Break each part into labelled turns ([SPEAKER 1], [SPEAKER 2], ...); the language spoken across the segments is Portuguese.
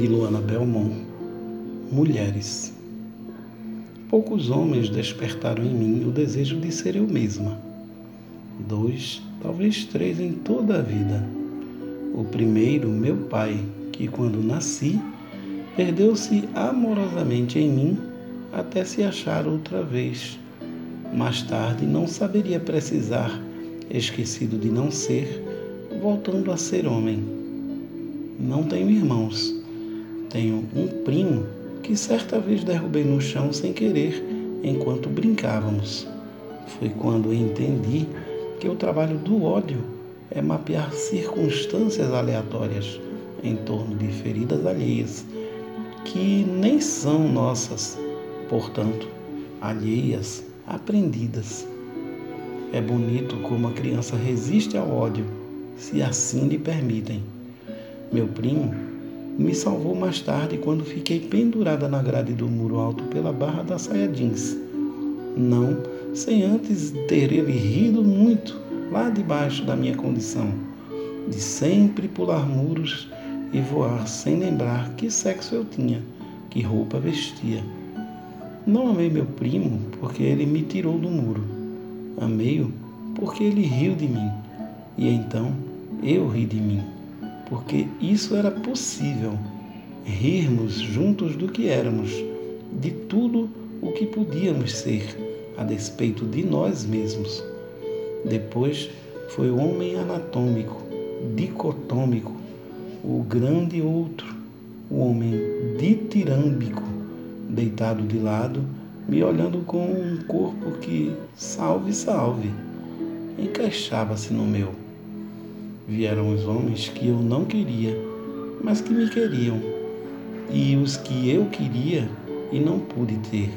[SPEAKER 1] de Luana Belmont. Mulheres. Poucos homens despertaram em mim o desejo de ser eu mesma. Dois, talvez três em toda a vida. O primeiro, meu pai, que quando nasci, perdeu-se amorosamente em mim até se achar outra vez. Mais tarde, não saberia precisar, esquecido de não ser, voltando a ser homem. Não tenho irmãos. Tenho um primo que certa vez derrubei no chão sem querer enquanto brincávamos. Foi quando entendi que o trabalho do ódio é mapear circunstâncias aleatórias em torno de feridas alheias que nem são nossas, portanto, alheias, aprendidas. É bonito como a criança resiste ao ódio, se assim lhe permitem. Meu primo me salvou mais tarde quando fiquei pendurada na grade do muro alto pela barra da saia jeans. Não sem antes ter ele rido muito lá debaixo da minha condição, de sempre pular muros e voar sem lembrar que sexo eu tinha, que roupa vestia. Não amei meu primo porque ele me tirou do muro. Amei-o porque ele riu de mim. E então eu ri de mim, porque isso era possível. Rirmos juntos do que éramos, de tudo o que podíamos ser a despeito de nós mesmos. Depois foi o homem anatômico, dicotômico, o grande outro, o homem ditirâmbico, deitado de lado, me olhando com um corpo que, salve, salve, encaixava-se no meu. Vieram os homens que eu não queria, mas que me queriam, e os que eu queria e não pude ter.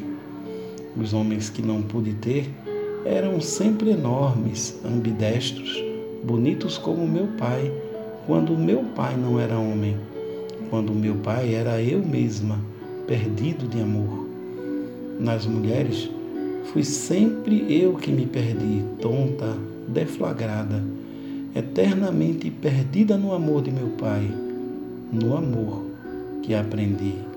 [SPEAKER 1] Os homens que não pude ter eram sempre enormes, ambidestros, bonitos como meu pai, quando meu pai não era homem, quando meu pai era eu mesma, perdido de amor. Nas mulheres, fui sempre eu que me perdi, tonta, deflagrada, eternamente perdida no amor de meu pai, no amor que aprendi.